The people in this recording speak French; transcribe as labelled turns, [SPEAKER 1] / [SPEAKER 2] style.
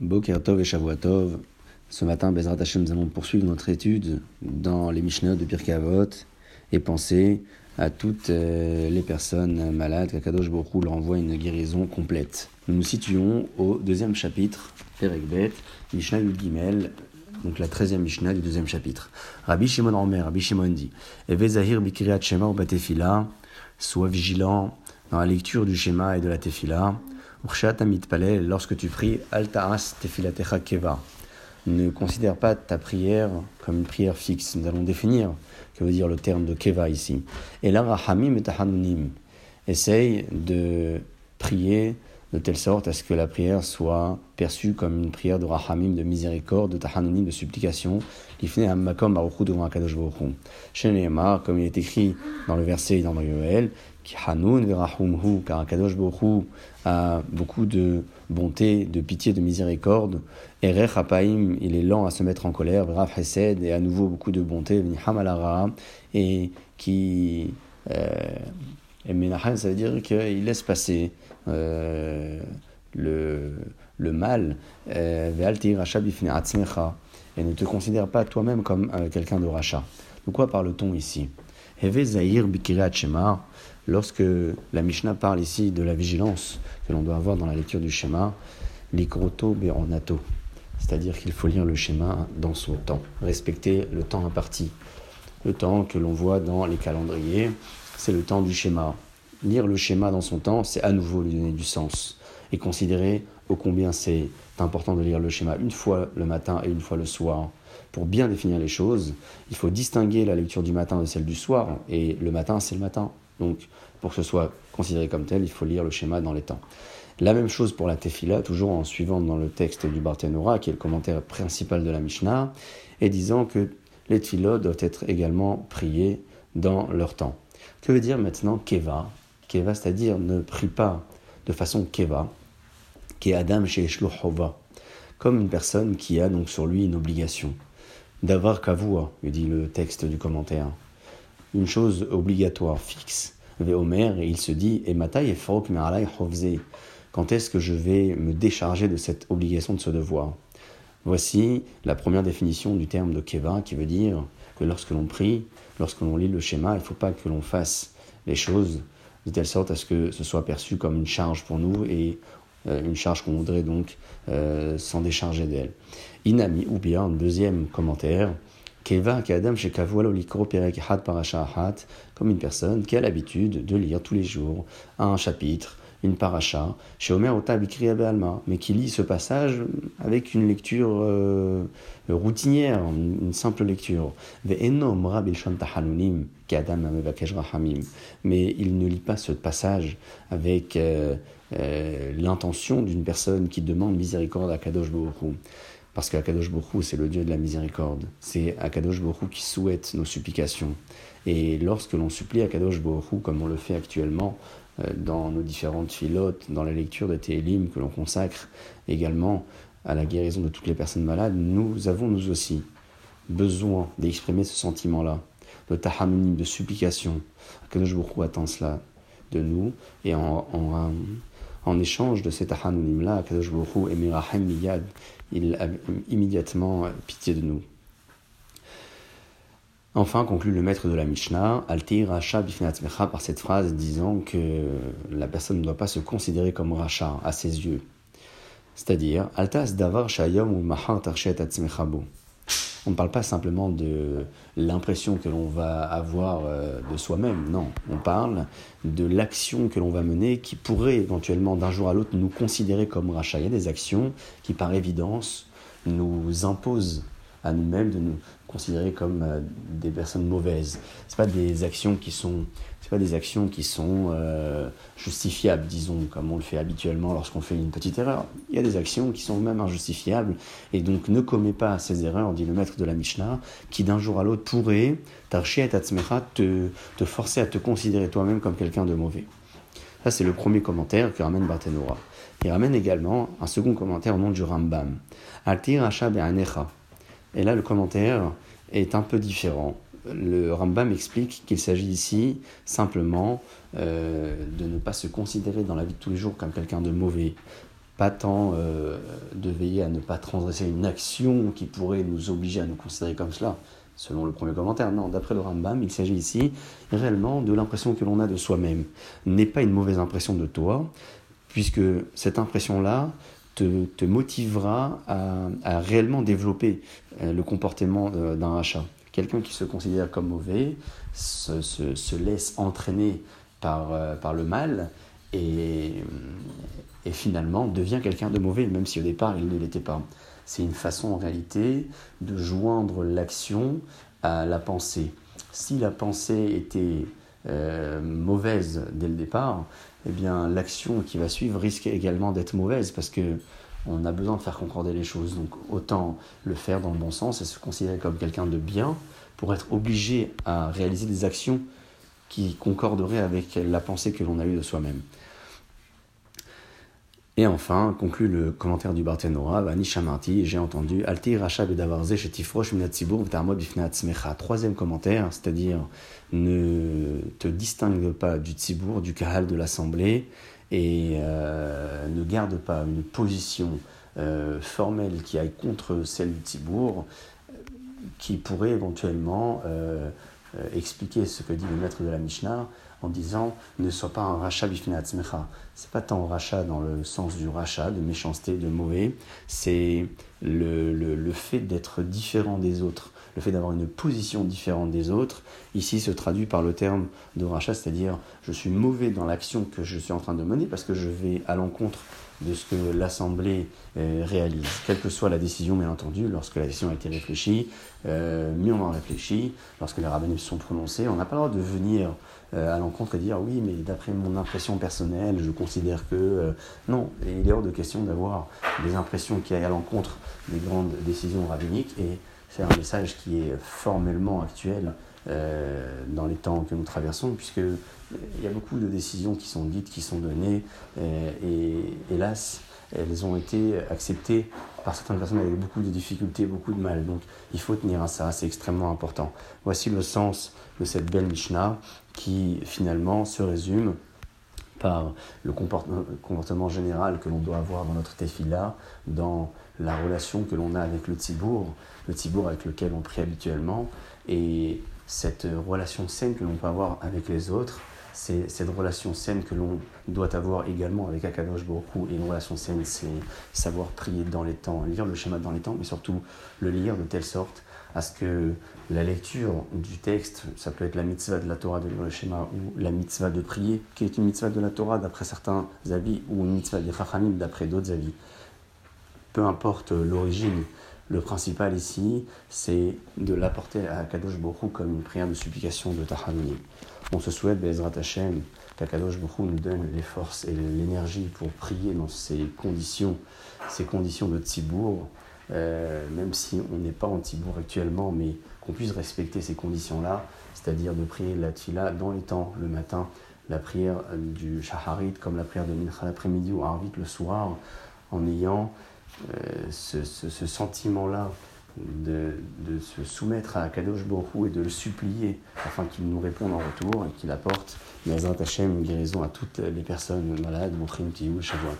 [SPEAKER 1] Boker et Shavuatov. Ce matin, Bezrat Hashem, nous allons poursuivre notre étude dans les Mishnah de Pirkei Avot et penser à toutes euh, les personnes malades qu'Akadosh Borou leur envoie une guérison complète. Nous nous situons au deuxième chapitre, Perekbet, Mishnah Gimel, donc la treizième Mishnah du deuxième chapitre. Rabbi Shimon Omer, Rabbi Shimon dit Eve Zahir Bikriat Shema ou Batefila, sois vigilant dans la lecture du schéma et de la Tefila lorsque tu pries, Altaas tefilatecha keva. Ne considère pas ta prière comme une prière fixe. Nous allons définir que veut dire le terme de keva ici. Et là, rahamim et. Essaye de prier de telle sorte à ce que la prière soit perçue comme une prière de rahamim, de miséricorde, de tahanunim, de supplication. L'ifne hammakom baruchu devant Akadosh baruchu. comme il est écrit dans le verset dans le Yoel, qui hanun verahumhu, car Akadosh baruchu a beaucoup de bonté, de pitié, de miséricorde. Erech hapaim, il est lent à se mettre en colère. Vrav hesed, et à nouveau beaucoup de bonté. Et qui. Euh, et Menachem, ça veut dire qu'il laisse passer euh, le, le mal. Euh, et ne te considère pas toi-même comme euh, quelqu'un de rachat. De quoi parle-t-on ici? Lorsque la Mishnah parle ici de la vigilance que l'on doit avoir dans la lecture du schéma, l'ikroto beronato, c'est-à-dire qu'il faut lire le schéma dans son temps, respecter le temps imparti. Le temps que l'on voit dans les calendriers, c'est le temps du schéma. Lire le schéma dans son temps, c'est à nouveau lui donner du sens et considérer ô combien c'est important de lire le schéma une fois le matin et une fois le soir. Pour bien définir les choses, il faut distinguer la lecture du matin de celle du soir, et le matin, c'est le matin. Donc, pour que ce soit considéré comme tel, il faut lire le schéma dans les temps. La même chose pour la tefila, toujours en suivant dans le texte du Barthénora, qui est le commentaire principal de la Mishnah, et disant que les tefilot doivent être également priés dans leur temps. Que veut dire maintenant keva? Keva, c'est-à-dire ne prie pas de façon keva, qui est Adam chez Hova, comme une personne qui a donc sur lui une obligation. D'avoir kavua, dit le texte du commentaire une chose obligatoire, fixe. Omer, et il se dit, et Matai Quand est-ce que je vais me décharger de cette obligation de ce devoir? Voici la première définition du terme de Keva, qui veut dire que lorsque l'on prie, lorsque l'on lit le schéma, il ne faut pas que l'on fasse les choses de telle sorte à ce que ce soit perçu comme une charge pour nous et euh, une charge qu'on voudrait donc euh, s'en décharger d'elle. Inami, ou bien, deuxième commentaire, comme une personne qui a l'habitude de lire tous les jours un chapitre, une paracha, chez Omer Alma, mais qui lit ce passage avec une lecture euh, routinière, une, simple lecture. Mais il ne lit pas ce passage avec euh, euh, l'intention d'une personne qui demande miséricorde à Kadosh Baruch parce qu'Akadosh Borou, c'est le Dieu de la miséricorde. C'est Akadosh Borou qui souhaite nos supplications. Et lorsque l'on supplie Akadosh Borou, comme on le fait actuellement dans nos différentes filotes, dans la lecture de Télim que l'on consacre également à la guérison de toutes les personnes malades, nous avons nous aussi besoin d'exprimer ce sentiment-là, de tahamunim, de supplication. Akadosh Borou attend cela de nous, et en, en échange de cet Borou et Mirahem Miyad, il a immédiatement pitié de nous. Enfin, conclut le maître de la Mishnah, Altir Racha Bifnatzmecha par cette phrase disant que la personne ne doit pas se considérer comme Racha à ses yeux. C'est-à-dire, Altas Davar Shayom ou Mahar. On ne parle pas simplement de l'impression que l'on va avoir euh, de soi-même, non. On parle de l'action que l'on va mener qui pourrait éventuellement d'un jour à l'autre nous considérer comme rachat. Il y a des actions qui par évidence nous imposent à nous-mêmes de nous considérer comme euh, des personnes mauvaises. Ce pas des actions qui sont pas des actions qui sont euh, justifiables, disons, comme on le fait habituellement lorsqu'on fait une petite erreur. Il y a des actions qui sont même injustifiables, et donc ne commets pas ces erreurs, dit le maître de la Mishnah, qui d'un jour à l'autre pourrait, et te, te forcer à te considérer toi-même comme quelqu'un de mauvais. Ça, c'est le premier commentaire que ramène Barthénora. Il ramène également un second commentaire au nom du Rambam. Altir Et là, le commentaire est un peu différent le Rambam explique qu'il s'agit ici simplement euh, de ne pas se considérer dans la vie de tous les jours comme quelqu'un de mauvais, pas tant euh, de veiller à ne pas transgresser une action qui pourrait nous obliger à nous considérer comme cela, selon le premier commentaire. Non, d'après le Rambam, il s'agit ici réellement de l'impression que l'on a de soi-même. N'est pas une mauvaise impression de toi, puisque cette impression-là te, motivera à, réellement développer euh, le comportement d'un rachat. Quelqu'un qui se considère comme mauvais se, se, se laisse entraîner par, euh, par le mal et, et finalement devient quelqu'un de mauvais, même si au départ il ne l'était pas. C'est une façon en réalité de joindre l'action à la pensée. Si la pensée était euh, mauvaise dès le départ, eh bien l'action qui va suivre risque également d'être mauvaise parce que on a besoin de faire concorder les choses. Donc autant le faire dans le bon sens et se considérer comme quelqu'un de bien pour être obligé à réaliser des actions qui concorderaient avec la pensée que l'on a eue de soi-même. Et enfin, conclut le commentaire du Barthénora, Vani Shamarti, j'ai entendu, Alti Racha Bedavarze Shetifrosh Minatzibur Smecha. Troisième commentaire, c'est-à-dire ne te distingue pas du Tzibour, du Kahal de l'Assemblée, et euh, ne garde pas une position euh, formelle qui aille contre celle du Tzibour, qui pourrait éventuellement euh, expliquer ce que dit le maître de la Mishnah en disant ne sois pas un rachat bifnat smecha. C'est pas tant rachat dans le sens du rachat, de méchanceté, de mauvais, c'est le, le, le fait d'être différent des autres, le fait d'avoir une position différente des autres. Ici se traduit par le terme de rachat, c'est-à-dire je suis mauvais dans l'action que je suis en train de mener parce que je vais à l'encontre de ce que l'Assemblée euh, réalise. Quelle que soit la décision, bien entendu, lorsque la décision a été réfléchie, euh, mieux on en réfléchit, lorsque les rabbins sont prononcés, on n'a pas le droit de venir euh, à l'encontre et dire oui, mais d'après mon impression personnelle, je considère que. Non, il est hors de question d'avoir des impressions qui aillent à l'encontre des grandes décisions rabbiniques, et c'est un message qui est formellement actuel euh, dans les temps que nous traversons, puisque il y a beaucoup de décisions qui sont dites, qui sont données, euh, et hélas, elles ont été acceptées par certaines personnes avec beaucoup de difficultés, beaucoup de mal. Donc il faut tenir à ça, c'est extrêmement important. Voici le sens de cette belle Mishnah qui finalement se résume par le comportement général que l'on doit avoir dans notre tefila, dans la relation que l'on a avec le tzibour, le tzibour avec lequel on prie habituellement, et cette relation saine que l'on peut avoir avec les autres, c'est cette relation saine que l'on doit avoir également avec Akadosh Borou. Et une relation saine, c'est savoir prier dans les temps, lire le schéma dans les temps, mais surtout le lire de telle sorte à ce que la lecture du texte, ça peut être la mitzvah de la Torah de lire le schéma, ou la mitzvah de prier, qui est une mitzvah de la Torah d'après certains avis, ou une mitzvah des Chachamim d'après d'autres avis. Peu importe l'origine, le principal ici, c'est de l'apporter à Kadosh Borou comme une prière de supplication de Tahanunim. On se souhaite, Bezrat Hashem, qu'Akadosh Borou nous donne les forces et l'énergie pour prier dans ces conditions, ces conditions de Tzibour, euh, même si on n'est pas en Tzibour actuellement, mais qu'on puisse respecter ces conditions-là, c'est-à-dire de prier la Tfila dans les temps, le matin, la prière du Shaharit, comme la prière de Mincha l'après-midi ou Arvit le soir, en ayant ce, ce, ce sentiment-là de, de, se soumettre à Kadosh Borou et de le supplier afin qu'il nous réponde en retour et qu'il apporte Nazrat Hashem une guérison à toutes les personnes malades, une petite Shavuot